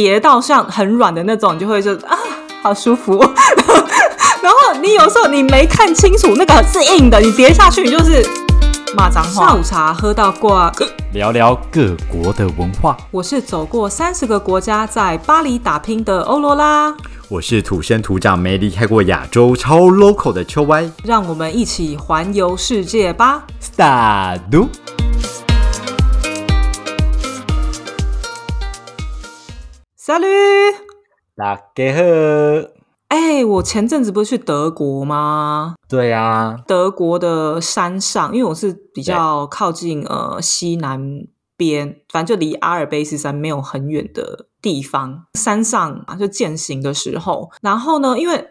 叠到像很软的那种，你就会就啊，好舒服。然后你有时候你没看清楚那个是硬的，你叠下去你就是骂脏话。下午茶喝到挂，聊聊各国的文化。我是走过三十个国家，在巴黎打拼的欧罗拉。我是土生土长、没离开过亚洲、超 local 的秋歪。让我们一起环游世界吧！Start。Salut，大家好。哎，我前阵子不是去德国吗？对呀，德国的山上，因为我是比较靠近呃西南边，反正就离阿尔卑斯山没有很远的地方。山上啊，就践行的时候，然后呢，因为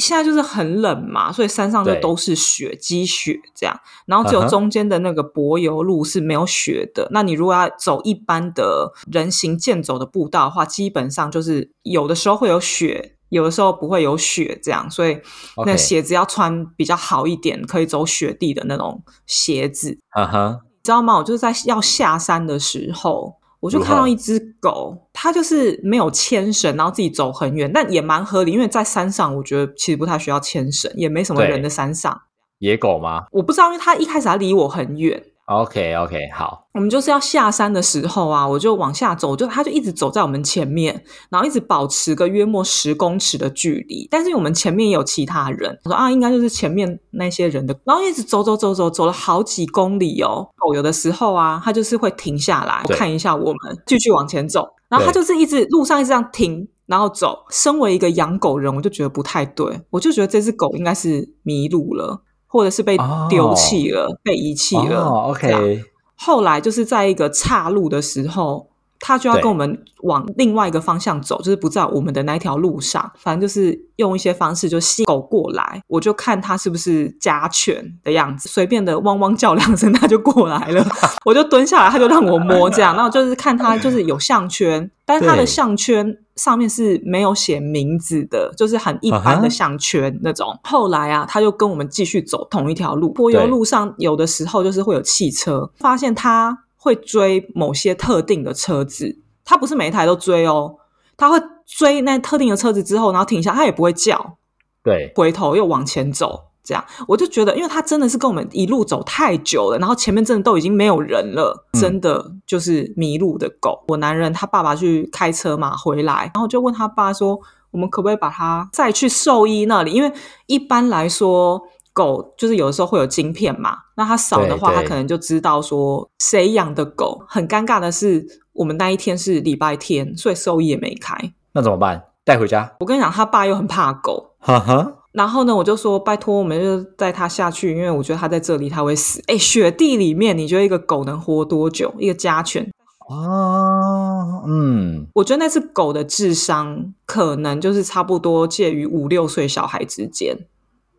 现在就是很冷嘛，所以山上就都是雪积雪这样，然后只有中间的那个柏油路是没有雪的。那你如果要走一般的人行健走的步道的话，基本上就是有的时候会有雪，有的时候不会有雪这样，所以那鞋子要穿比较好一点，可以走雪地的那种鞋子。啊哈，知道吗？我就是在要下山的时候。我就看到一只狗，它就是没有牵绳，然后自己走很远，但也蛮合理，因为在山上，我觉得其实不太需要牵绳，也没什么人的山上。野狗吗？我不知道，因为它一开始它离我很远。OK OK，好，我们就是要下山的时候啊，我就往下走，就他就一直走在我们前面，然后一直保持个约莫十公尺的距离。但是我们前面也有其他人，我说啊，应该就是前面那些人的，然后一直走走走走走了好几公里哦。狗有的时候啊，它就是会停下来看一下我们，继续往前走。然后它就是一直路上一直这样停，然后走。身为一个养狗人，我就觉得不太对，我就觉得这只狗应该是迷路了。或者是被丢弃了，被遗弃了。OK，后来就是在一个岔路的时候。他就要跟我们往另外一个方向走，就是不在我们的那条路上。反正就是用一些方式就吸狗过来，我就看他是不是家犬的样子，随便的汪汪叫两声，他就过来了。我就蹲下来，他就让我摸这样。然后就是看他就是有项圈，但是他的项圈上面是没有写名字的，就是很一般的项圈那种。后来啊，他就跟我们继续走同一条路。柏油路上有的时候就是会有汽车，发现他。会追某些特定的车子，他不是每一台都追哦，他会追那特定的车子之后，然后停下，他也不会叫，对，回头又往前走，这样我就觉得，因为他真的是跟我们一路走太久了，然后前面真的都已经没有人了，真的就是迷路的狗。我男人他爸爸去开车嘛，回来，然后就问他爸说，我们可不可以把它再去兽医那里？因为一般来说。狗就是有的时候会有晶片嘛，那它扫的话，它可能就知道说谁养的狗。很尴尬的是，我们那一天是礼拜天，所以兽医也没开。那怎么办？带回家？我跟你讲，他爸又很怕狗。哈哈。然后呢，我就说拜托，我们就带它下去，因为我觉得它在这里它会死。哎，雪地里面，你觉得一个狗能活多久？一个家犬？啊，嗯，我觉得那只狗的智商可能就是差不多介于五六岁小孩之间。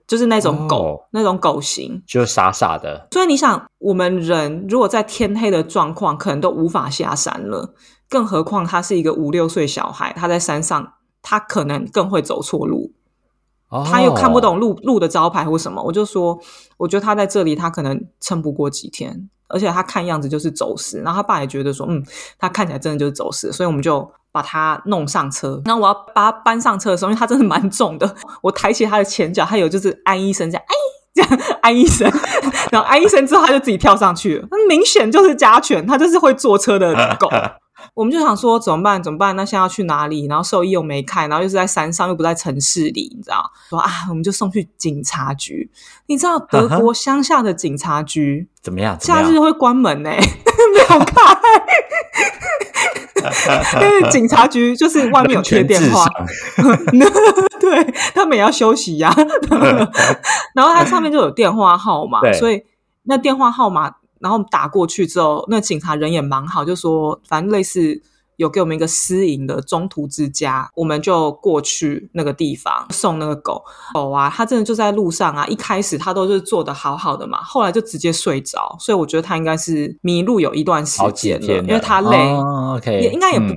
就是那种狗，那种狗型，就傻傻的。所以你想，我们人如果在天黑的状况，可能都无法下山了，更何况他是一个五六岁小孩，他在山上，他可能更会走错路，他又看不懂路路的招牌或什么。我就说，我觉得他在这里，他可能撑不过几天，而且他看样子就是走失。然后他爸也觉得说，嗯，他看起来真的就是走失，所以我们就。把他弄上车，然后我要把他搬上车的时候，因为他真的蛮重的，我抬起他的前脚，他有就是安一声这样，哎，这样安一声，然后安一声之后，他就自己跳上去了。那明显就是家犬，他就是会坐车的狗。我们就想说怎么办？怎么办？那现在要去哪里？然后兽医又没开，然后又是在山上，又不在城市里，你知道？说啊，我们就送去警察局。你知道德国乡下的警察局怎么样？假日会关门呢，没有开。因为警察局就是外面有贴电话，对他们也要休息呀。然后它上面就有电话号码，所以那电话号码。然后打过去之后，那警察人也蛮好，就说反正类似有给我们一个私营的中途之家，我们就过去那个地方送那个狗狗啊。它真的就在路上啊，一开始它都是做的好好的嘛，后来就直接睡着，所以我觉得它应该是迷路有一段时间了，因为它累，也应该也不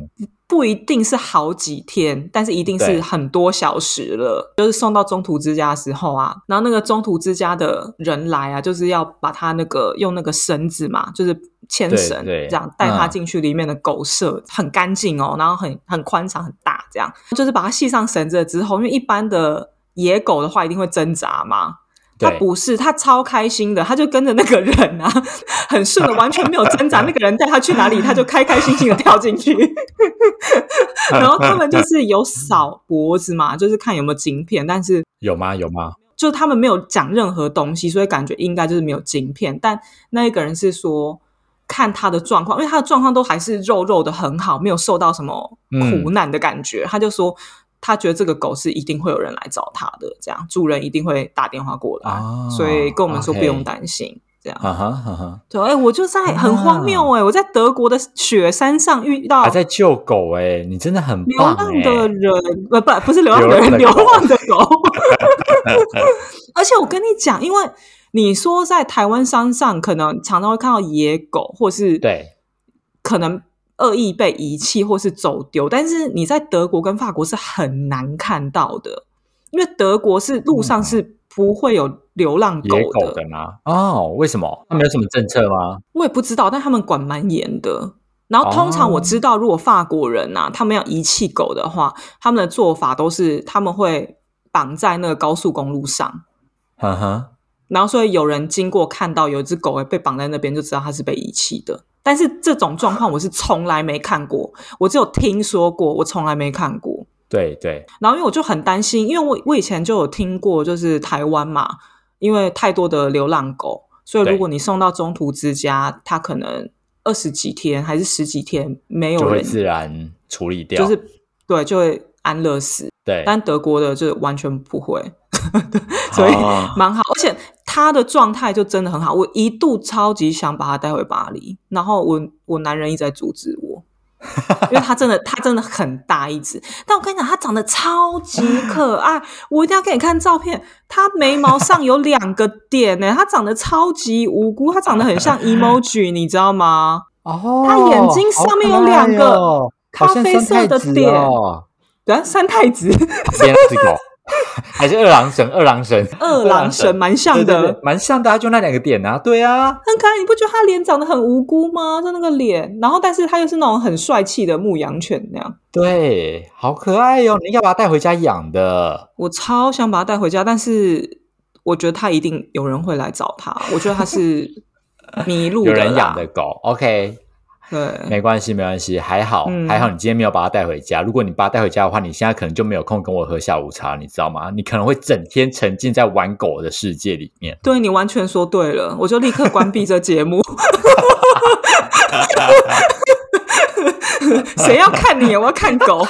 不一定是好几天，但是一定是很多小时了。就是送到中途之家的时候啊，然后那个中途之家的人来啊，就是要把他那个用那个绳子嘛，就是牵对绳对。这样带他嗯。进去里面的狗舍，很干净哦，然后很很宽敞很大，这样。就是把它系上绳子了之后，因为一般的野狗的话一定会挣扎嘛，他不是，他超开心的，他就跟着那个人啊，很顺的，完全没有挣扎。那个人带他去哪里，他就开开心心的 跳进去。然后他们就是有扫脖子嘛，就是看有没有晶片，但是有吗？有吗？就他们没有讲任何东西，所以感觉应该就是没有晶片。但那一个人是说。看他的状况，因为他的状况都还是肉肉的很好，没有受到什么苦难的感觉。他就说，他觉得这个狗是一定会有人来找他的，这样主人一定会打电话过来，哦所以跟我们说不用担心。这样哈哈哈哈，对，哎、我就在很荒谬哎、我在德国的雪山上遇到还在救狗哎、你真的很流棒哎、浪的人，不不不是流浪的人，流浪的狗。而且我跟你讲，因为你说在台湾山上可能常常会看到野狗，或是对可能恶意被遗弃或是走丢，但是你在德国跟法国是很难看到的，因为德国是路上是不会有流浪狗嗯野狗的吗？哦，为什么？他们有什么政策吗？我也不知道，但他们管蛮严的。然后通常我知道，如果法国人呐、他们要遗弃狗的话，他们的做法都是他们会绑在那个高速公路上，呵呵，然后所以有人经过看到有一只狗被绑在那边，就知道它是被遗弃的。但是这种状况我是从来没看过，我只有听说过，我从来没看过。对对，然后因为我就很担心，因为我我以前就有听过，就是台湾嘛，因为太多的流浪狗，所以如果你送到中途之家，它可能二十几天还是十几天没有人，就会自然处理掉。就是对就会安乐死。对，但德国的就完全不会，所以哦蛮好，而且他的状态就真的很好。我一度超级想把他带回巴黎，然后我我男人一直在阻止我，因为他真的他真的很大一只。但我跟你讲，他长得超级可爱，我一定要给你看照片。他眉毛上有两个点呢，他长得超级无辜，他长得很像 emoji，你知道吗？哦，他眼睛上面有两个咖啡色的点哦，对啊，三太子、三太子狗，还是二郎神？二郎神，二郎神蛮像的。蛮像的啊，就那两个点啊，对啊，很可爱，你不觉得他脸长得很无辜吗？就那个脸，然后但是他又是那种很帅气的牧羊犬那样。对，好可爱哟、你要把它带回家养的。我超想把它带回家，但是我觉得他一定有人会来找他。我觉得他是迷路的 有人养的狗，OK，对，没关系，没关系，还好，嗯还好，你今天没有把它带回家。如果你把它带回家的话，你现在可能就没有空跟我喝下午茶，你知道吗？你可能会整天沉浸在玩狗的世界里面。对你完全说对了，我就立刻关闭这节目。谁要看你？我要看狗。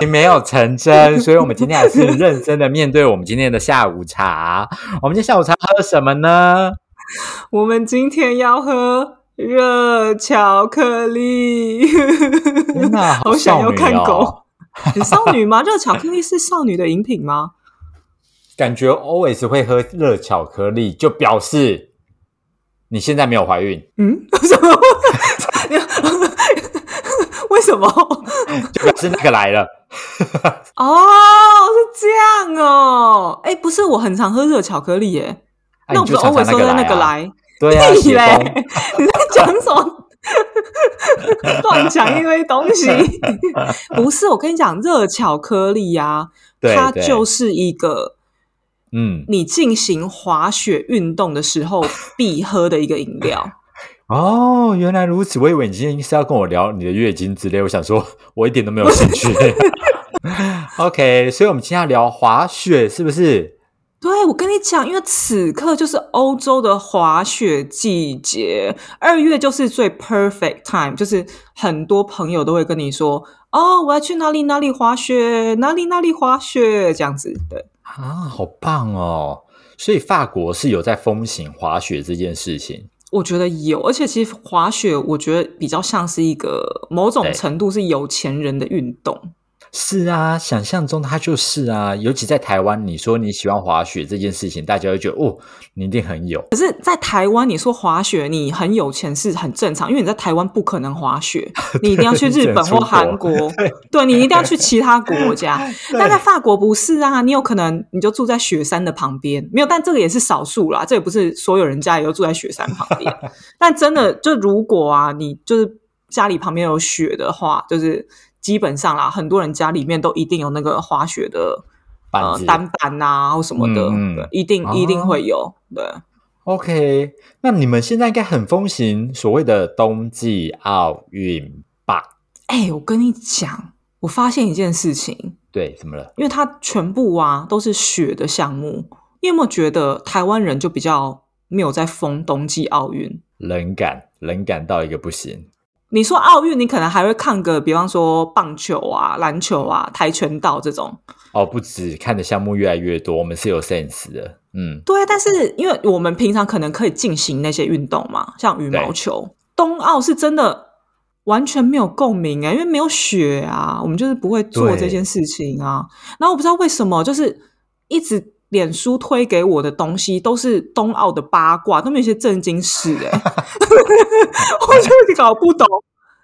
你没有成真，所以我们今天还是认真的面对我们今天的下午茶。我们今天下午茶喝什么呢？我们今天要喝热巧克力。天哪，好想要看狗。你少女吗？热巧克力是少女的饮品吗？感觉 always 会喝热巧克力，就表示你现在没有怀孕，嗯，什么？为什么？就表示那个来了。哦，是这样哦。哎，不是，我很常喝热巧克力耶。哎那我是常常偶尔说的那个来？对嘞！你在讲什么？乱讲一堆东西。不是，我跟你讲，热巧克力呀、它就是一个嗯，你进行滑雪运动的时候必喝的一个饮料。哦，原来如此，我以为你今天是要跟我聊你的月经之类，我想说，我一点都没有兴趣。OK，所以我们今天要聊滑雪，是不是？对，我跟你讲，因为此刻就是欧洲的滑雪季节，二月就是最 perfect time，就是很多朋友都会跟你说，哦，我要去哪里哪里滑雪，哪里哪里滑雪，这样子。对，啊，好棒哦！所以法国是有在风行滑雪这件事情。我觉得有，而且其实滑雪，我觉得比较像是一个某种程度是有钱人的运动。是啊，想象中它就是啊，尤其在台湾，你说你喜欢滑雪这件事情，大家会觉得哦，你一定很有。可是，在台湾，你说滑雪，你很有钱是很正常，因为你在台湾不可能滑雪，你一定要去日本或韩国，对你一定要去其他国家。但在法国不是啊，你有可能你就住在雪山的旁边，没有，但这个也是少数啦，这也不是所有人家也都住在雪山旁边。但真的，就如果啊，你就是家里旁边有雪的话，就是。基本上啦，很多人家里面都一定有那个滑雪的呃单板啊，或什么的，一定一定会有。对，OK，那你们现在应该很风行所谓的冬季奥运吧？哎，我跟你讲，我发现一件事情，对，怎么了？因为它全部啊都是雪的项目，你有没有觉得台湾人就比较没有在封冬季奥运？冷感，冷感到一个不行。你说奥运，你可能还会看个，比方说棒球啊、篮球啊、跆拳道这种。哦，不止看的项目越来越多，我们是有 sense 的。嗯，对，但是因为我们平常可能可以进行那些运动嘛，像羽毛球，冬奥是真的完全没有共鸣哎，因为没有雪啊，我们就是不会做这件事情啊。然后我不知道为什么，就是一直。脸书推给我的东西都是冬奥的八卦，都没有一些正经事哎，我就搞不懂，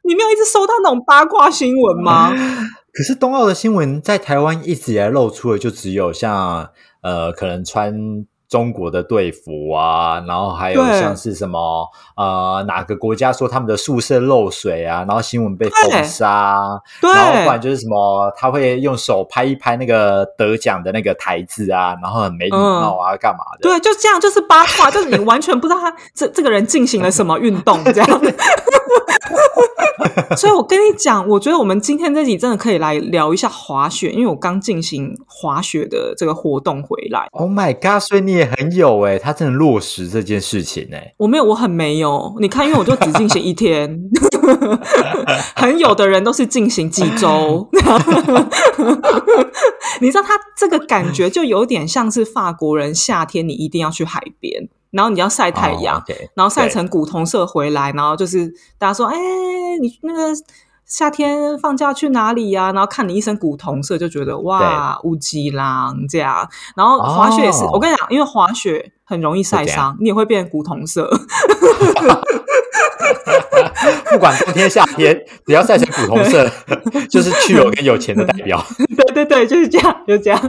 你没有一直收到那种八卦新闻吗？可是冬奥的新闻在台湾一直以来露出的，就只有像呃，可能穿。中国的队服啊，然后还有像是什么呃，哪个国家说他们的宿舍漏水啊，然后新闻被封杀，然后不然就是什么他会用手拍一拍那个得奖的那个台子啊，然后很没礼貌啊，干嘛的？对，就这样，就是八卦，就是你完全不知道他这这个人进行了什么运动这样。所以，我跟你讲，我觉得我们今天这集真的可以来聊一下滑雪，因为我刚进行滑雪的这个活动回来。Oh my god！所以你也很有哎，他真的落实这件事情哎。我没有，我很没有。你看，因为我就只进行一天，很有的人都是进行几周。你知道，他这个感觉就有点像是法国人夏天，你一定要去海边。然后你要晒太阳，然后晒成古铜色回来，然后就是大家说：“哎，你那个夏天放假去哪里呀？”然后看你一身古铜色，就觉得哇，乌鸡郎这样。然后滑雪也是，我跟你讲，因为滑雪很容易晒伤，你也会变古铜色。不管冬天夏天，只要晒成古铜色，就是去有跟有钱的代表。对对对，就是这样，就这样。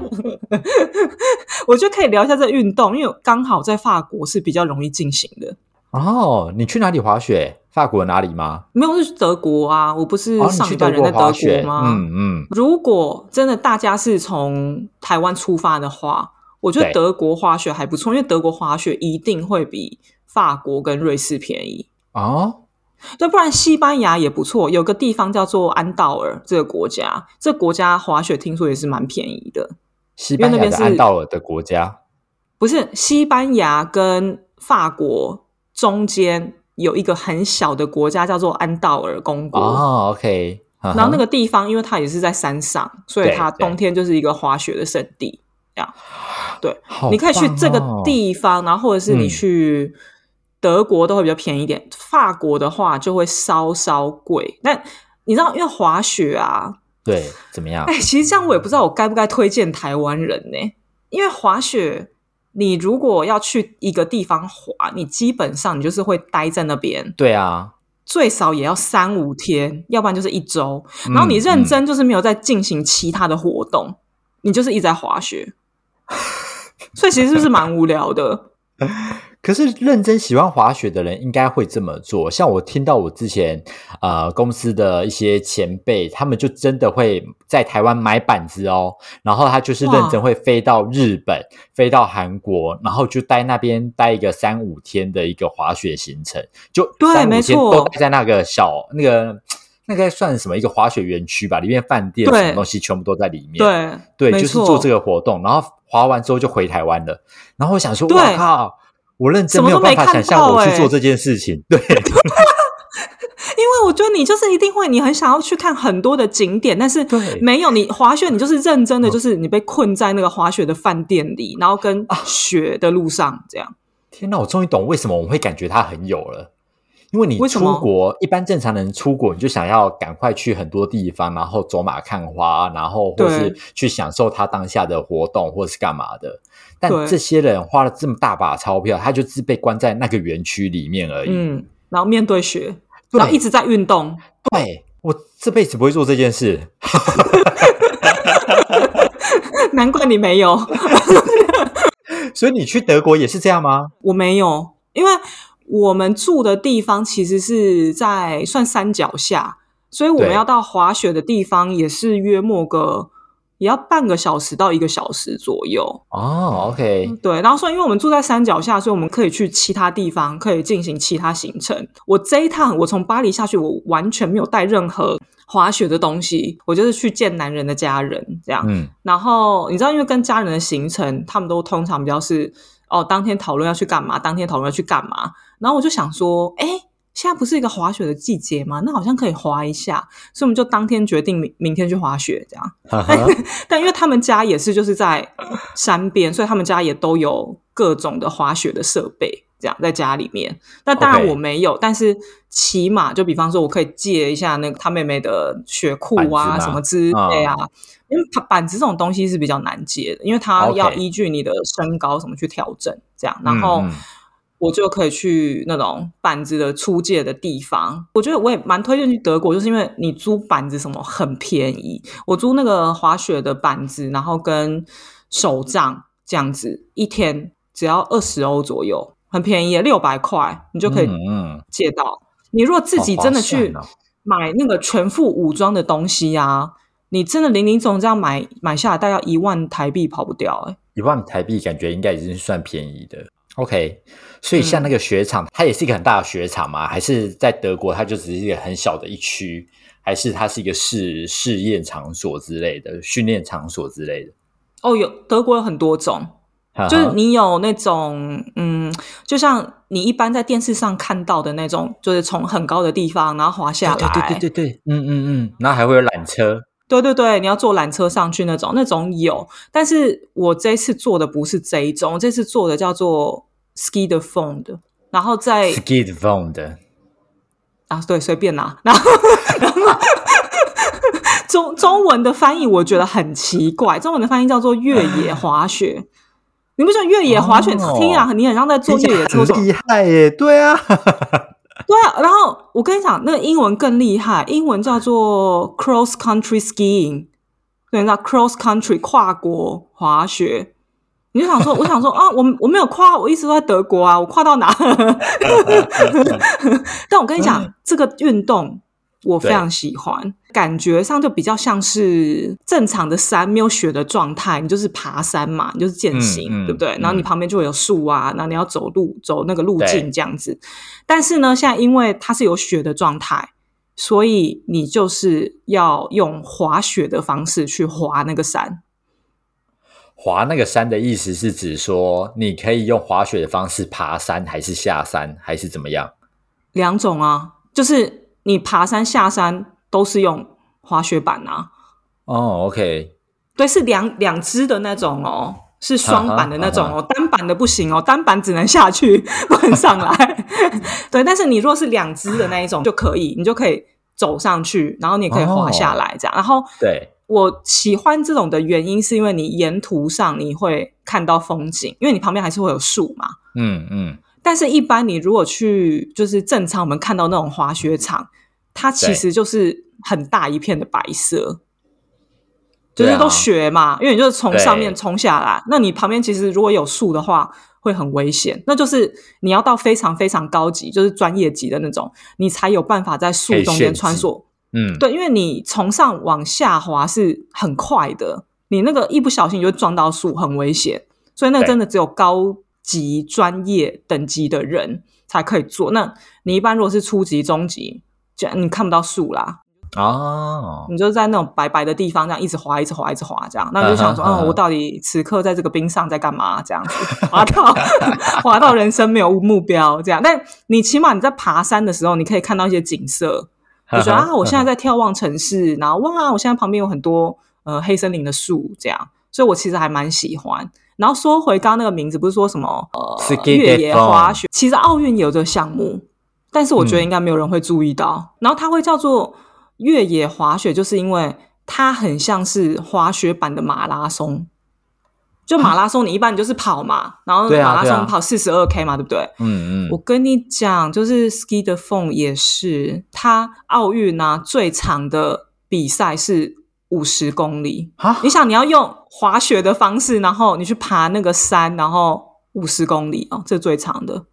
我觉得可以聊一下这运动，因为刚好在法国是比较容易进行的。哦，你去哪里滑雪？法国哪里吗？没有，是德国啊。我不是上一代人在德国吗？嗯嗯。如果真的大家是从台湾出发的话，我觉得德国滑雪还不错，因为德国滑雪一定会比法国跟瑞士便宜。哦，对，不然西班牙也不错。有个地方叫做安道尔，这个国家，这国家滑雪听说也是蛮便宜的。西班牙是安道尔的国家，不是西班牙跟法国中间有一个很小的国家叫做安道尔公国。哦，OK。然后那个地方，因为它也是在山上，所以它冬天就是一个滑雪的圣地。这样，对，你可以去这个地方，然后或者是你去。德国都会比较便宜一点，法国的话就会稍稍贵。但你知道，因为滑雪啊，对，怎么样？哎，其实这样我也不知道我该不该推荐台湾人呢？因为滑雪，你如果要去一个地方滑，你基本上你就是会待在那边。对啊，最少也要三五天，要不然就是一周。然后你认真就是没有在进行其他的活动，你就是一直在滑雪，所以其实是不是蛮无聊的？可是认真喜欢滑雪的人应该会这么做。像我听到我之前呃公司的一些前辈，他们就真的会在台湾买板子哦，然后他就是认真会飞到日本、飞到韩国，然后就待那边待一个三五天的一个滑雪行程，就三五天都待在那个小那个那该算什么一个滑雪园区吧，里面饭店什么东西全部都在里面。对对，就是做这个活动，然后滑完之后就回台湾了。然后我想说，我靠！我认真没有办法想象我去做这件事情，对，因为我觉得你就是一定会，你很想要去看很多的景点，但是没有你滑雪，你就是认真的，就是你被困在那个滑雪的饭店里，然后跟雪的路上这样。天哪，我终于懂为什么我会感觉它很有了，因为你出国，一般正常人出国，你就想要赶快去很多地方，然后走马看花，然后或是去享受他当下的活动，或是干嘛的。但对这些人花了这么大把钞票，他就只被关在那个园区里面而已。嗯，然后面对雪，对然后一直在运动，对我这辈子不会做这件事。难怪你没有，所以你去德国也是这样吗？我没有，因为我们住的地方其实是在算山脚下，所以我们要到滑雪的地方也是约莫个也要半个小时到一个小时左右。哦，OK，对，然后说，因为我们住在山脚下，所以我们可以去其他地方，可以进行其他行程。我这一趟，我从巴黎下去，我完全没有带任何滑雪的东西，我就是去见男人的家人这样。嗯，然后你知道，因为跟家人的行程，他们都通常比较是哦，当天讨论要去干嘛，当天讨论要去干嘛。然后我就想说，哎，现在不是一个滑雪的季节吗？那好像可以滑一下，所以我们就当天决定明明天去滑雪这样。但因为他们家也是就是在山边，所以他们家也都有各种的滑雪的设备，这样在家里面。那当然我没有但是起码就比方说，我可以借一下那个他妹妹的雪裤啊，什么之类啊。因为板板子这种东西是比较难借的，因为它要依据你的身高什么去调整，这样。然后我就可以去那种板子的出借的地方。我觉得我也蛮推荐去德国，就是因为你租板子什么很便宜。我租那个滑雪的板子，然后跟手杖这样子，一天只要二十欧左右，很便宜，六百块你就可以嗯嗯，借到。你如果自己真的去买那个全副武装的东西啊，你真的零零总总这样买买下来，大概一万台币跑不掉哎、一万台币感觉应该已经算便宜的。OK，所以像那个雪场，它也是一个很大的雪场吗？还是在德国，它就只是一个很小的一区？还是它是一个试试验场所之类的、训练场所之类的？哦，有德国有很多种，就是你有那种，嗯，就像你一般在电视上看到的那种，就是从很高的地方然后滑下来，对对对对对，嗯嗯嗯，然后还会有缆车。对对对你要坐缆车上去那种，那种有。但是我这一次做的不是这一种，我这次做的叫做 ski 的 phone 的，然后在 ski d v o n 的，啊，对，随便拿，然后然后中中文的翻译我觉得很奇怪，中文的翻译叫做越野滑雪。你不觉得越野滑雪哦听啊，你很像在做越野车很厉害耶！对啊，对啊，然后我跟你讲，那个英文更厉害，英文叫做 cross country skiing，对，你知道 cross country 跨国滑雪。你就想说，我想说啊，我我没有跨，我一直都在德国啊，我跨到哪？但我跟你讲，这个运动我非常喜欢，感觉上就比较像是正常的山没有雪的状态，你就是爬山嘛，你就是践行，嗯嗯对不对？然后你嗯旁边就会有树啊，然后你要走路走那个路对径这样子。但是呢，现在因为它是有雪的状态，所以你就是要用滑雪的方式去滑那个山。滑那个山的意思是指说，你可以用滑雪的方式爬山，还是下山，还是怎么样？两种啊，就是你爬山下山都是用滑雪板啊，哦，OK，对，是两两只的那种哦，是双板的那种啊哦，单板的不行哦，单板只能下去不能上来。对，但是你若是两只的那一种就可以，你就可以走上去，然后你也可以滑下来这样。然后对，我喜欢这种的原因是因为你沿途上你会看到风景，因为你旁边还是会有树嘛。嗯嗯，但是，一般你如果去就是正常我们看到那种滑雪场，它其实就是很大一片的白色，就是都雪嘛，因为你就是从上面对冲下来，那你旁边其实如果有树的话，会很危险。那就是你要到非常非常高级，就是专业级的那种，你才有办法在树中间穿梭。嗯，对，因为你从上往下滑是很快的，你那个一不小心你就撞到树，很危险。所以那个真的只有高级专业等级的人才可以做。那你一般如果是初级、中级，就你看不到树啦，哦，你就在那种白白的地方这样一直滑、一直滑、一直滑这样，那你就想说，嗯，嗯哼嗯哼我到底此刻在这个冰上在干嘛？这样子滑到 滑到人生没有目标这样。但你起码你在爬山的时候，你可以看到一些景色。就说啊，我现在在眺望城市，然后哇，我现在旁边有很多呃黑森林的树，这样，所以我其实还蛮喜欢。然后说回刚刚那个名字，不是说什么呃越野滑雪，其实奥运也有这个项目，但是我觉得应该没有人会注意到。然后它会叫做越野滑雪，就是因为它很像是滑雪版的马拉松。就马拉松，你一般你就是跑嘛，然后马拉松跑四十二 K 嘛，对不对？嗯嗯。我跟你讲，就是 Ski 的 Phone 也是，它奥运啊最长的比赛是五十公里。你想你要用滑雪的方式，然后你去爬那个山，然后五十公里哦，这最长的。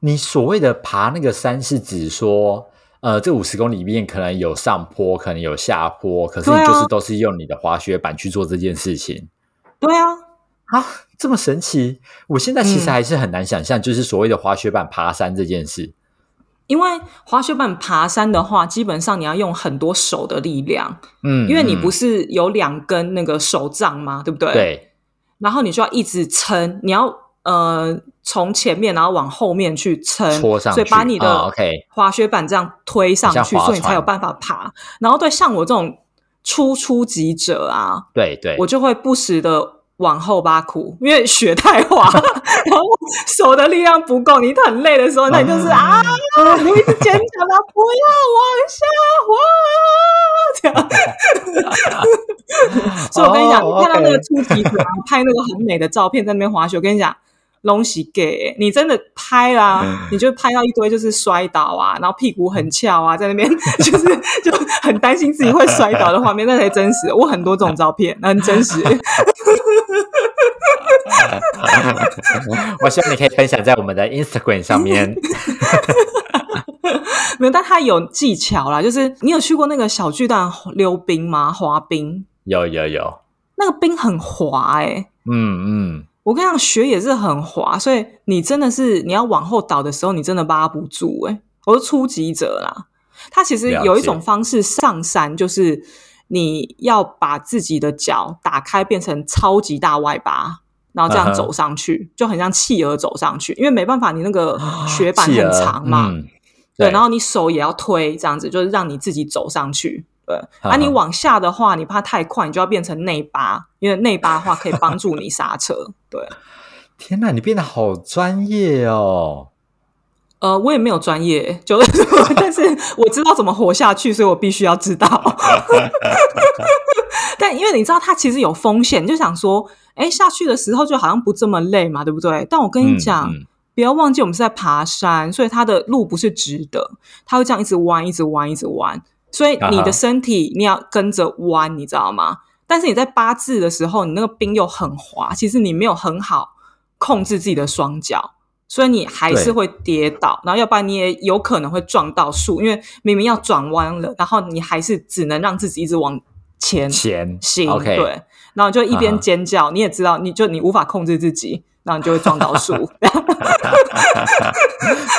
你所谓的爬那个山，是指说，呃，这五十公里里面可能有上坡，可能有下坡，可是你就是都是用你的滑雪板去做这件事情。对啊，啊，这么神奇！我现在其实还是很难想象，就是所谓的滑雪板爬山这件事。因为滑雪板爬山的话，基本上你要用很多手的力量，嗯，因为你不是有两根那个手杖吗？对不对？对。然后你就要一直撑，你要呃从前面然后往后面去撑，所以把你的滑雪板这样推上去，所以你才有办法爬。然后对像我这种。初初级者啊，对对，我就会不时的往后扒苦，因为雪太滑，然后手的力量不够，你很累的时候，那你就是啊，你一直坚强啊，不要往下滑，这样。所以我跟你讲，你看到那个初级者拍那个很美的照片在那边滑雪，我跟你讲。东西给你真的拍啦，你就拍到一堆就是摔倒啊，然后屁股很翘啊，在那边 就是就很担心自己会摔倒的画面，那才真实。我很多这种照片，那很真实。我希望你可以分享在我们的 Instagram 上面。没有，但他有技巧啦，就是你有去过那个小巨蛋溜冰吗？滑冰？有有有，那个冰很滑哎。嗯嗯。我跟你讲，雪也是很滑，所以你真的是你要往后倒的时候，你真的扒不住。哎，我是初级者啦。他其实有一种方式上山，就是你要把自己的脚打开，变成超级大外八，然后这样走上去，就很像企鹅走上去。因为没办法，你那个雪板很长嘛，对，然后你手也要推，这样子就是让你自己走上去。对，啊，你往下的话，你怕太快，你就要变成内八，因为内八的话可以帮助你刹车。对，天哪，你变得好专业哦。呃，我也没有专业，就是，但是我知道怎么活下去，所以我必须要知道。但因为你知道，它其实有风险，就想说，哎，下去的时候就好像不这么累嘛，对不对？但我跟你讲，不要忘记我们是在爬山，所以它的路不是直的，它会这样一直弯，一直弯，一直弯。所以你的身体你要跟着弯，你知道吗？但是你在八字的时候，你那个冰又很滑，其实你没有很好控制自己的双脚，所以你还是会跌倒，然后要不然你也有可能会撞到树，因为明明要转弯了，然后你还是只能让自己一直往前前行，对，然后就一边尖叫，你也知道，你就你无法控制自己。然后你就会撞到树，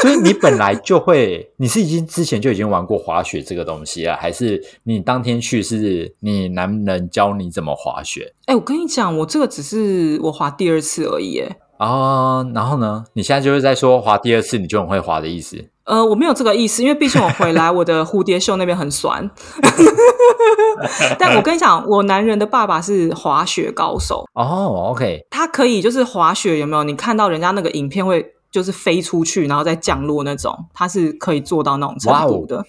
所以你本来就会，你是已经之前就已经玩过滑雪这个东西啊，还是你当天去是你男人教你怎么滑雪？哎，我跟你讲，我这个只是我滑第二次而已，哎。哦，然后呢？你现在就是在说滑第二次你就很会滑的意思？呃，我没有这个意思，因为毕竟我回来我的蝴蝶袖那边很酸。但我跟你讲，我男人的爸爸是滑雪高手哦。OK，他可以就是滑雪，有没有？你看到人家那个影片会就是飞出去然后再降落那种，他是可以做到那种程度的。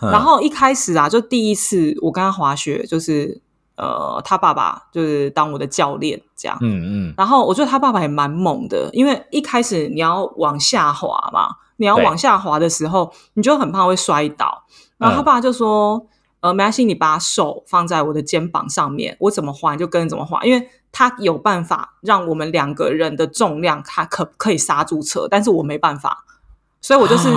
然后一开始啊，就第一次我跟他滑雪，就是。呃，他爸爸就是当我的教练，这样。嗯嗯。然后我觉得他爸爸也蛮猛的，因为一开始你要往下滑嘛，你要往下滑的时候，你就很怕会摔倒。然后他爸就说：“呃，没关系，你把手放在我的肩膀上面，我怎么滑你就跟着怎么滑，因为他有办法让我们两个人的重量，他可可以刹住车，但是我没办法，所以我就是。”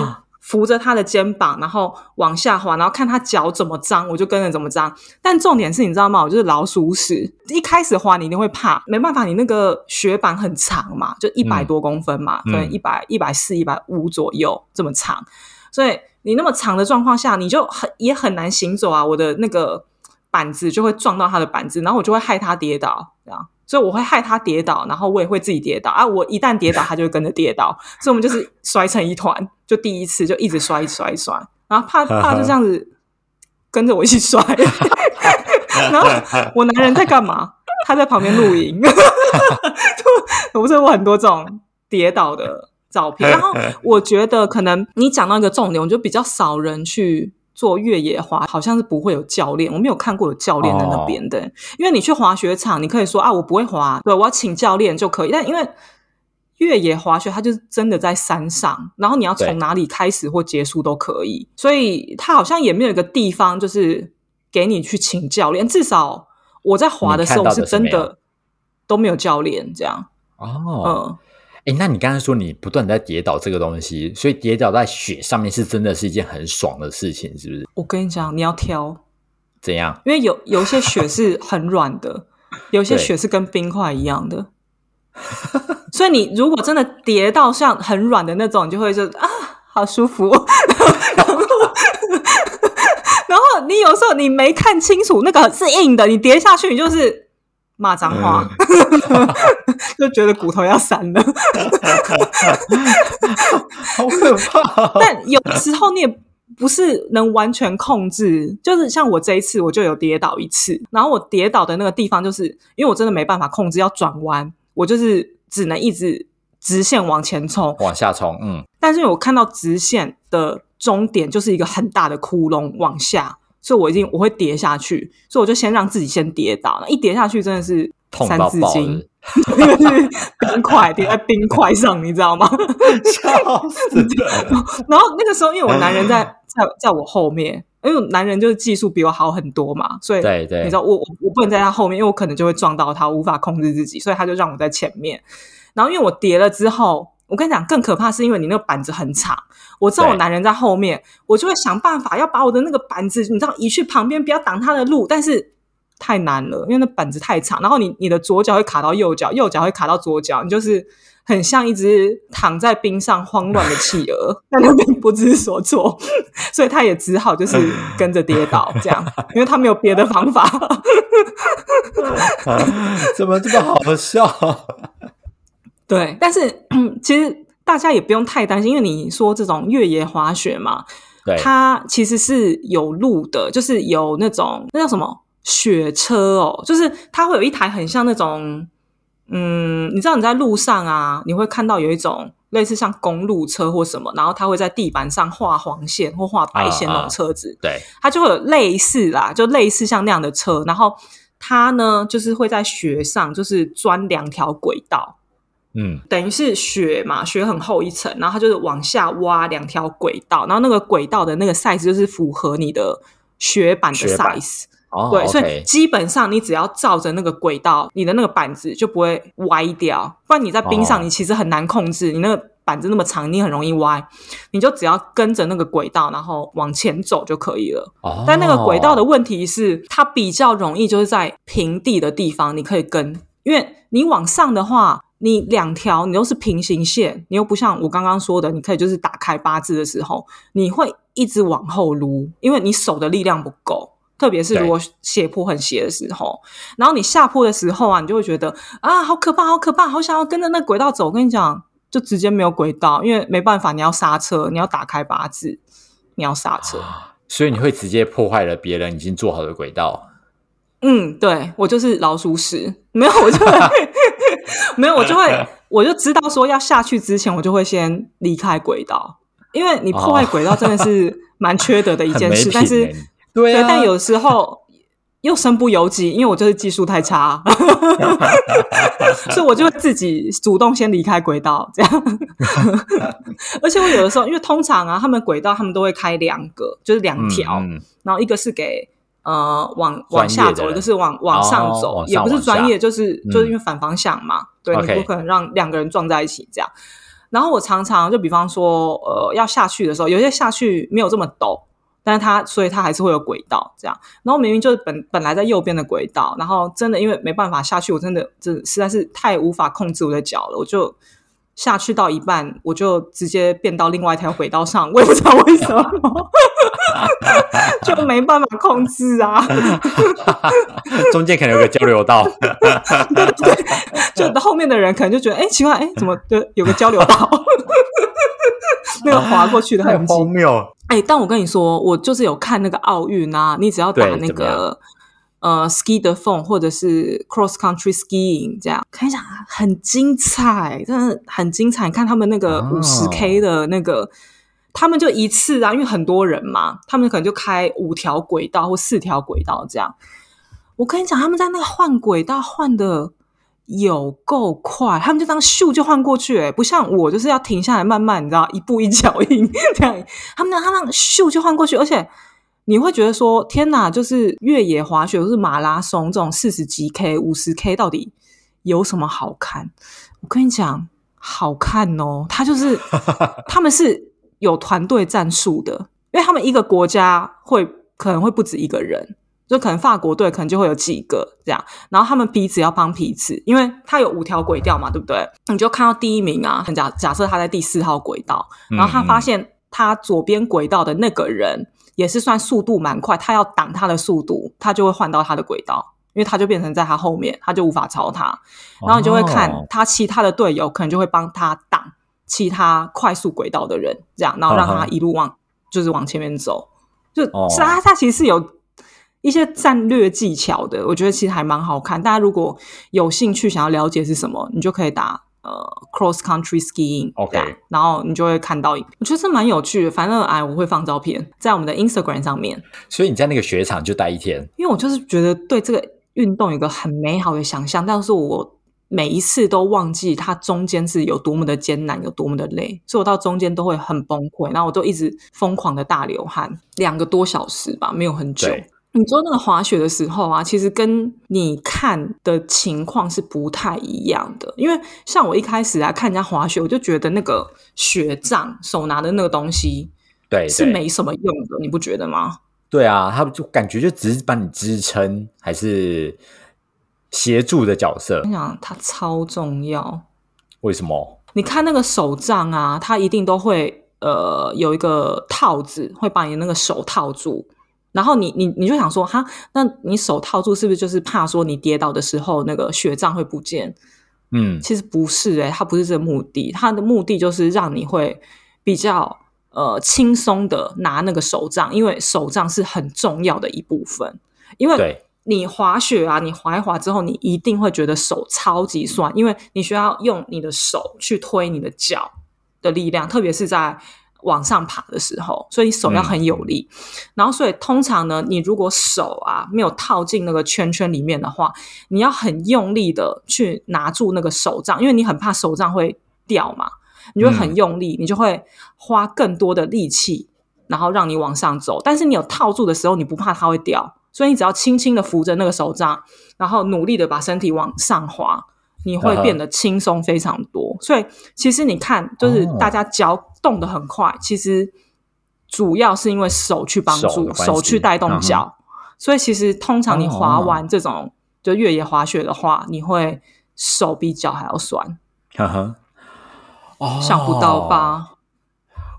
扶着他的肩膀，然后往下滑，然后看他脚怎么张，我就跟着怎么张。但重点是你知道吗？我就是老鼠屎。一开始滑你一定会怕，没办法，你那个雪板很长嘛，就一百多公分嘛，可能一百一百四、一百五左右这么长。所以你那么长的状况下，你就很也很难行走啊。我的那个板子就会撞到他的板子，然后我就会害他跌倒，这样。所以我会害他跌倒，然后我也会自己跌倒啊！我一旦跌倒，他就会跟着跌倒，所以我们就是摔成一团。就第一次就一直摔摔摔，然后怕 怕就这样子跟着我一起摔。然后我男人在干嘛？他在旁边露营。我不是有很多这种跌倒的照片。然后我觉得可能你讲到一个重点，我觉得比较少人去做越野滑，好像是不会有教练，我没有看过有教练在那边的。因为你去滑雪场，你可以说啊，我不会滑，对我要请教练就可以。但因为越野滑雪，它就是真的在山上，然后你要从哪里开始或结束都可以，所以它好像也没有一个地方就是给你去请教练。至少我在滑的时候是真的都没有教练这样。哦，嗯，哎，那你刚才说你不断在跌倒这个东西，所以跌倒在雪上面是真的是一件很爽的事情，是不是？我跟你讲，你要挑怎样？因为有有些雪是很软的，有些雪是跟冰块一样的。所以你如果真的跌到像很软的那种，你就会就啊，好舒服。然后你有时候你没看清楚那个是硬的，你跌下去你就是骂脏话，就觉得骨头要散了，好可怕。但有时候你也不是能完全控制，就是像我这一次我就有跌倒一次，然后我跌倒的那个地方就是因为我真的没办法控制要转弯。我就是只能一直直线往前冲，往下冲，嗯。但是我看到直线的终点就是一个很大的窟窿往下，所以我一定我会跌下去，所以我就先让自己先跌倒了。一跌下去真的是三字经，冰块跌在冰块上，你知道吗？笑死！然后那个时候，因为我男人在 在在我后面。因为男人就是技术比我好很多嘛，所以对对，你知道我我我不能在他后面，因为我可能就会撞到他，无法控制自己，所以他就让我在前面。然后因为我跌了之后，我跟你讲更可怕是因为你那个板子很长，我知道我男人在后面，我就会想办法要把我的那个板子，你知道移去旁边，不要挡他的路，但是太难了，因为那板子太长，然后你你的左脚会卡到右脚，右脚会卡到左脚，你就是。很像一只躺在冰上慌乱的企鹅，在那边不知所措，所以他也只好就是跟着跌倒，这样，因为他没有别的方法。怎么这么好笑？对，但是 其实大家也不用太担心，因为你说这种越野滑雪嘛，它其实是有路的，就是有那种那叫什么？雪车哦，就是它会有一台很像那种。嗯，你知道你在路上啊，你会看到有一种类似像公路车或什么，然后它会在地板上画黄线或画白线那种车子，对，它就会有类似啦，就类似像那样的车，然后它呢就是会在雪上就是钻两条轨道，嗯，等于是雪嘛，雪很厚一层，然后它就是往下挖两条轨道，然后那个轨道的那个 size 就是符合你的雪板的 size。对，所以基本上你只要照着那个轨道，你的那个板子就不会歪掉。不然你在冰上，你其实很难控制。你那个板子那么长，你很容易歪。你就只要跟着那个轨道，然后往前走就可以了。但那个轨道的问题是，它比较容易就是在平地的地方你可以跟，因为你往上的话，你两条你都是平行线，你又不像我刚刚说的，你可以就是打开八字的时候，你会一直往后撸，因为你手的力量不够。特别是如果斜坡很斜的时候，然后你下坡的时候啊，你就会觉得啊，好可怕，好可怕，好想要跟着那轨道走。我跟你讲，就直接没有轨道，因为没办法，你要刹车，你要打开八字，你要刹车，所以你会直接破坏了别人已经做好的轨道。嗯，对我就是老鼠屎，没有我就会 没有我就会 我就知道说要下去之前，我就会先离开轨道，因为你破坏轨道真的是 蛮缺德的一件事，但是。对，但有时候又身不由己，因为我就是技术太差，所以我就会自己主动先离开轨道，这样。而且我有的时候，因为通常啊，他们轨道他们都会开两个，就是两条，然后一个是给呃往往下走，一个是往往上走，也不是专业，就是就是因为反方向嘛，对你不可能让两个人撞在一起这样。然后我常常就比方说，呃，要下去的时候，有些下去没有这么陡。但是它，所以它还是会有轨道这样。然后明明就是本本来在右边的轨道，然后真的因为没办法下去，我真的这实在是太无法控制我的脚了，我就下去到一半，我就直接变到另外一条轨道上，我也不知道为什么，就没办法控制啊。中间可能有个交流道，对对对，就后面的人可能就觉得，哎，奇怪，哎，怎么就有个交流道？那个滑过去的很荒谬。哎，但我跟你说，我就是有看那个奥运啊，你只要打那个呃 ski 的 phone 或者是 cross country skiing 这样，看一下很精彩，真的很精彩。你看他们那个五十 k 的那个，他们就一次啊，因为很多人嘛，他们可能就开五条轨道或四条轨道这样。我跟你讲，他们在那个换轨道换的。有够快，他们就当咻就换过去，哎，不像我就是要停下来慢慢，你知道，一步一脚印这样。他们他那咻就换过去，而且你会觉得说，天哪，就是越野滑雪，或是马拉松这种四十几 K、五十 K，到底有什么好看？我跟你讲，好看哦，他就是 他们是有团队战术的，因为他们一个国家会可能会不止一个人。就可能法国队可能就会有几个这样，然后他们彼此要帮彼此，因为他有五条轨道嘛，对不对？你就看到第一名啊，假假设他在第四号轨道，然后他发现他左边轨道的那个人也是算速度蛮快，他要挡他的速度，他就会换到他的轨道，因为他就变成在他后面，他就无法超他。然后你就会看他其他的队友可能就会帮他挡其他快速轨道的人，这样，然后让他一路往就是往前面走，就是他他其实是有。一些战略技巧的，我觉得其实还蛮好看。大家如果有兴趣想要了解是什么，你就可以打呃 cross country skiing，OK，然后你就会看到。我觉得这蛮有趣的。反正哎，我会放照片在我们的 Instagram 上面。所以你在那个雪场就待一天？因为我就是觉得对这个运动有个很美好的想象，但是我每一次都忘记它中间是有多么的艰难，有多么的累，所以我到中间都会很崩溃，然后我都一直疯狂的大流汗，两个多小时吧，没有很久。你做那个滑雪的时候啊，其实跟你看的情况是不太一样的。因为像我一开始啊看人家滑雪，我就觉得那个雪杖手拿的那个东西，对，是没什么用的，你不觉得吗？对啊，他就感觉就只是帮你支撑，还是协助的角色。我想它超重要。为什么？你看那个手杖啊，它一定都会呃有一个套子，会把你那个手套住。然后你你你就想说哈，那你手套住是不是就是怕说你跌倒的时候那个血杖会不见？嗯，其实不是诶，它不是这个目的，它的目的就是让你会比较呃轻松的拿那个手杖，因为手杖是很重要的一部分。因为你滑雪啊，你滑一滑之后，你一定会觉得手超级酸，因为你需要用你的手去推你的脚的力量，特别是在。往上爬的时候，所以手要很有力。然后，所以通常呢，你如果手啊没有套进那个圈圈里面的话，你要很用力的去拿住那个手杖，因为你很怕手杖会掉嘛。你就很用力，你就会花更多的力气，然后让你往上走。但是你有套住的时候，你不怕它会掉，所以你只要轻轻的扶着那个手杖，然后努力的把身体往上滑。你会变得轻松非常多，所以其实你看，就是大家脚动得很快，其实主要是因为手去帮助，手去带动脚，所以其实通常你滑完这种就越野滑雪的话，你会手比脚还要酸。呵呵，哦，想不到吧？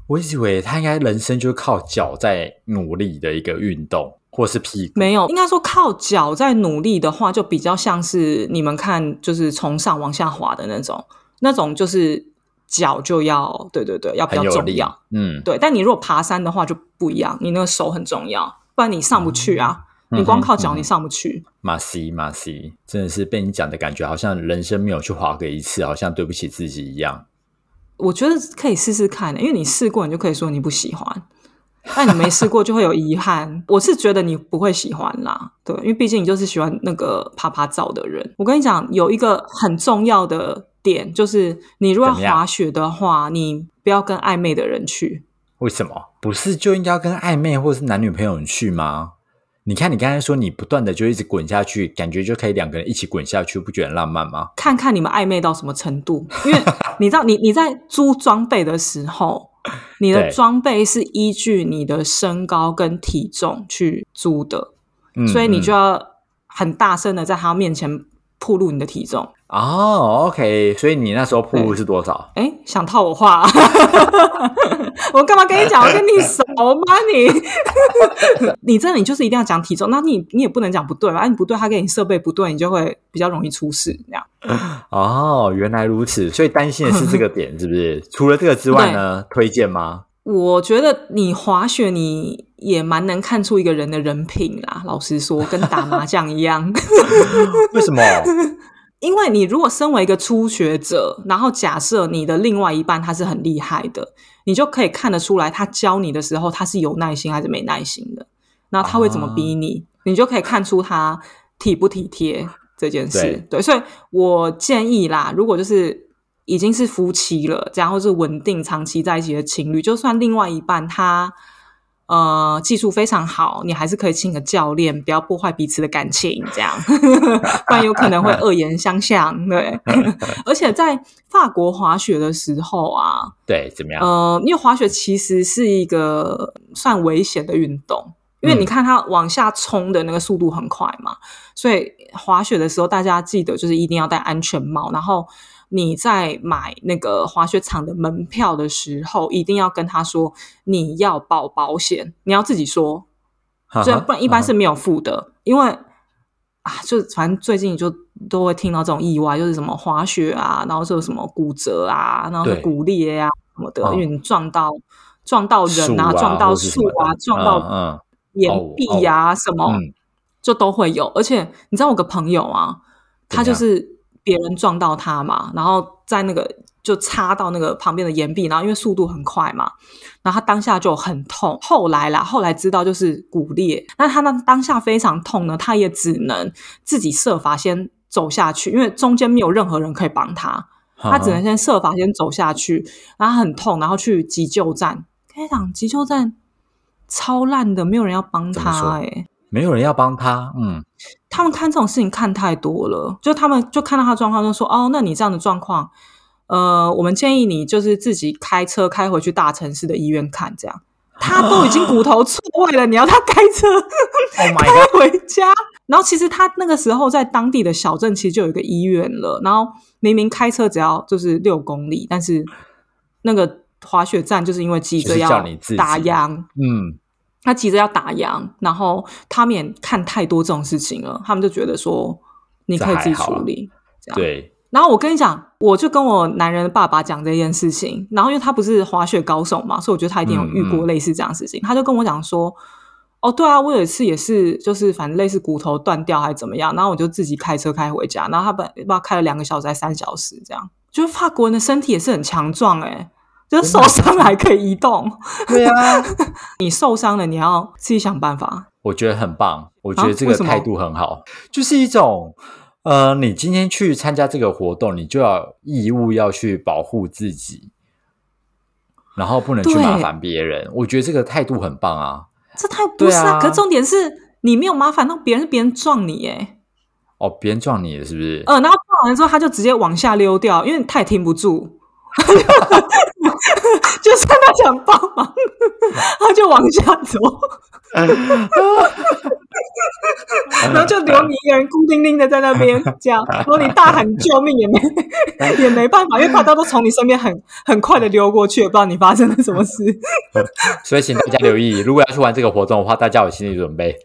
我以为他应该人生就是靠脚在努力的一个运动。或是屁股没有，应该说靠脚在努力的话，就比较像是你们看，就是从上往下滑的那种，那种就是脚就要对对对，要比较重要，嗯，对。但你如果爬山的话就不一样，你那个手很重要，不然你上不去啊。你光靠脚你上不去。马西马西，真的是被你讲的感觉，好像人生没有去滑过一次，好像对不起自己一样。我觉得可以试试看，因为你试过，你就可以说你不喜欢。但你没试过就会有遗憾，我是觉得你不会喜欢啦，对，因为毕竟你就是喜欢那个啪啪照的人。我跟你讲，有一个很重要的点，就是你如果要滑雪的话，你不要跟暧昧的人去。为什么？不是就应该要跟暧昧或是男女朋友去吗？你看，你刚才说你不断的就一直滚下去，感觉就可以两个人一起滚下去，不觉得浪漫吗？看看你们暧昧到什么程度，因为 你知道，你你在租装备的时候。你的装备是依据你的身高跟体重去租的，所以你就要很大声的在他面前暴露你的体重。哦，OK，所以你那时候铺路是多少？哎，想套我话，我干嘛跟你讲？我跟你熟吗？你，你这你就是一定要讲体重，那你你也不能讲不对吧？哎，你不对，他给你设备不对，你就会比较容易出事。这样。哦，原来如此，所以担心的是这个点，是不是？除了这个之外呢？推荐吗？我觉得你滑雪，你也蛮能看出一个人的人品啦。老实说，跟打麻将一样。为什么？因为你如果身为一个初学者，然后假设你的另外一半他是很厉害的，你就可以看得出来，他教你的时候他是有耐心还是没耐心的。然后他会怎么逼你，你就可以看出他体不体贴这件事。对，所以我建议啦，如果就是已经是夫妻了，然后是稳定长期在一起的情侣，就算另外一半他。呃，技术非常好，你还是可以请个教练，不要破坏彼此的感情，这样，不然有可能会恶言相向。对，而且在法国滑雪的时候啊，对，怎么样？呃，因为滑雪其实是一个算危险的运动，因为你看它往下冲的那个速度很快嘛，所以滑雪的时候大家记得就是一定要戴安全帽，然后。你在买那个滑雪场的门票的时候，一定要跟他说你要保保险，你要自己说，这不然一般是没有付的。因为啊，就反正最近就都会听到这种意外，就是什么滑雪啊，然后说什么骨折啊，然后骨裂啊什么的，因为你撞到撞到人啊，撞到树啊，撞到岩壁啊什么，就都会有。而且你知道我个朋友啊，他就是。别人撞到他嘛，然后在那个就插到那个旁边的岩壁，然后因为速度很快嘛，然后他当下就很痛。后来啦，后来知道就是骨裂。那他那当下非常痛呢，他也只能自己设法先走下去，因为中间没有任何人可以帮他，他只能先设法先走下去。然后很痛，然后去急救站。跟你讲，急救站超烂的，没有人要帮他，哎，没有人要帮他，嗯。他们看这种事情看太多了，就他们就看到他状况，就说：“哦，那你这样的状况，呃，我们建议你就是自己开车开回去大城市的医院看。”这样，他都已经骨头错位了，你要他开车 开回家？然后其实他那个时候在当地的小镇其实就有一个医院了，然后明明开车只要就是六公里，但是那个滑雪站就是因为急着要打烊，嗯。他急着要打烊，然后他们也看太多这种事情了，他们就觉得说你可以自己处理，这样对。然后我跟你讲，我就跟我男人的爸爸讲这件事情，然后因为他不是滑雪高手嘛，所以我觉得他一定有遇过类似这样事情。他就跟我讲说：“哦，对啊，我有一次也是，就是反正类似骨头断掉还是怎么样，然后我就自己开车开回家，然后他本不知道开了两个小时还三小时，这样。就是法国人的身体也是很强壮哎。”就受伤了还可以移动，对啊，你受伤了你要自己想办法。我觉得很棒，我觉得这个态度很好，就是一种呃，你今天去参加这个活动，你就要义务要去保护自己，然后不能去麻烦别人。我觉得这个态度很棒啊，这太不是啊。可重点是你没有麻烦到别人，是别人撞你哎。哦，别人撞你了是不是？嗯，然后撞完之后他就直接往下溜掉，因为他也停不住。就算他想帮忙，他就往下走，然后就留你一个人孤零零的在那边，这样，然后你大喊救命也没 也没办法，因为大家都从你身边很很快的溜过去，也不知道你发生了什么事。所以请大家留意，如果要去玩这个活动的话，大家有心理准备。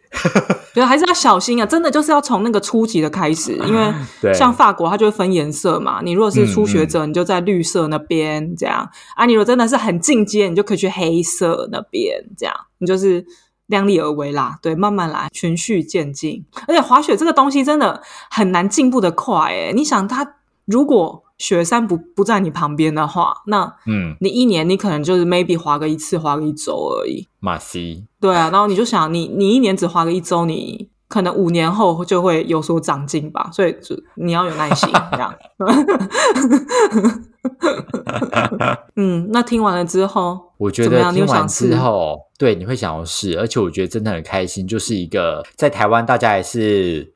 对，还是要小心啊！真的就是要从那个初级的开始，因为像法国，它就会分颜色嘛。你如果是初学者，你就在绿色那边这样啊。你如果真的是很进阶，你就可以去黑色那边这样。你就是量力而为啦，对，慢慢来，循序渐进。而且滑雪这个东西真的很难进步的快诶。你想，它如果雪山不不在你旁边的话，那嗯，你一年你可能就是 maybe 滑个一次，滑个一周而已。马西，对啊，然后你就想，你你一年只滑个一周，你可能五年后就会有所长进吧。所以就你要有耐心，这样。嗯，那听完了之后，我觉得听完之后，对，你会想要试，而且我觉得真的很开心，就是一个在台湾大家也是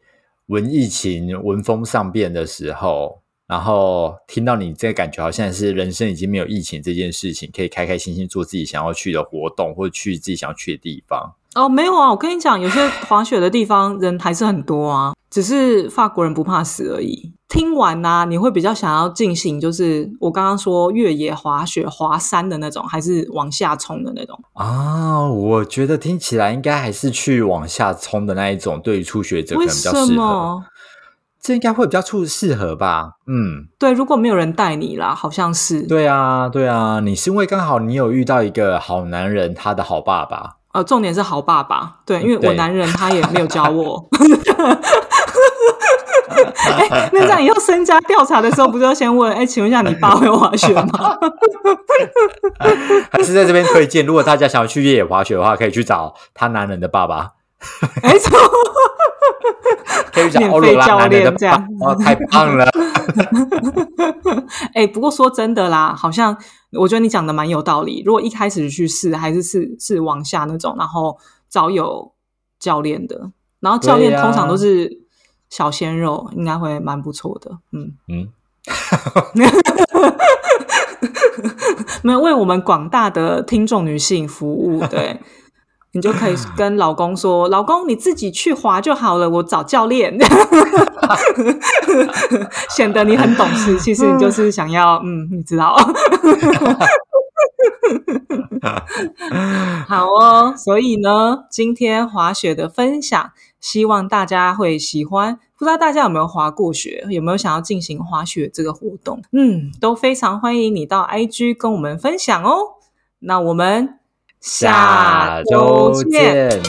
闻疫情闻风丧变的时候。然后听到你这个感觉，好像是人生已经没有疫情这件事情，可以开开心心做自己想要去的活动，或者去自己想要去的地方。哦，没有啊，我跟你讲，有些滑雪的地方人还是很多啊，只是法国人不怕死而已。听完呢，你会比较想要进行，就是我刚刚说越野滑雪、滑山的那种，还是往下冲的那种啊？我觉得听起来应该还是去往下冲的那一种，对于初学者可能比较适合。这应该会比较处适合吧？嗯，对，如果没有人带你啦，好像是。对啊，对啊，你是因为刚好你有遇到一个好男人，他的好爸爸。呃，重点是好爸爸，对，因为我男人他也没有教我。哎，那这样以后身家调查的时候，不就要先问？哎，请问一下，你爸会滑雪吗？还是在这边推荐，如果大家想要去越野滑雪的话，可以去找他男人的爸爸。没错。可以讲欧罗拉教练这样，哦，太棒了！哎，不过说真的啦，好像我觉得你讲的蛮有道理。如果一开始去试，还是试试往下那种，然后找有教练的，然后教练通常都是小鲜肉，应该会蛮不错的。嗯嗯，没有为我们广大的听众女性服务，对。你就可以跟老公说：“老公，你自己去滑就好了，我找教练。”显得你很懂事，其实你就是想要，嗯，你知道。好哦，所以呢，今天滑雪的分享，希望大家会喜欢。不知道大家有没有滑过雪，有没有想要进行滑雪这个活动？嗯，都非常欢迎你到 IG 跟我们分享哦。那我们。下周见。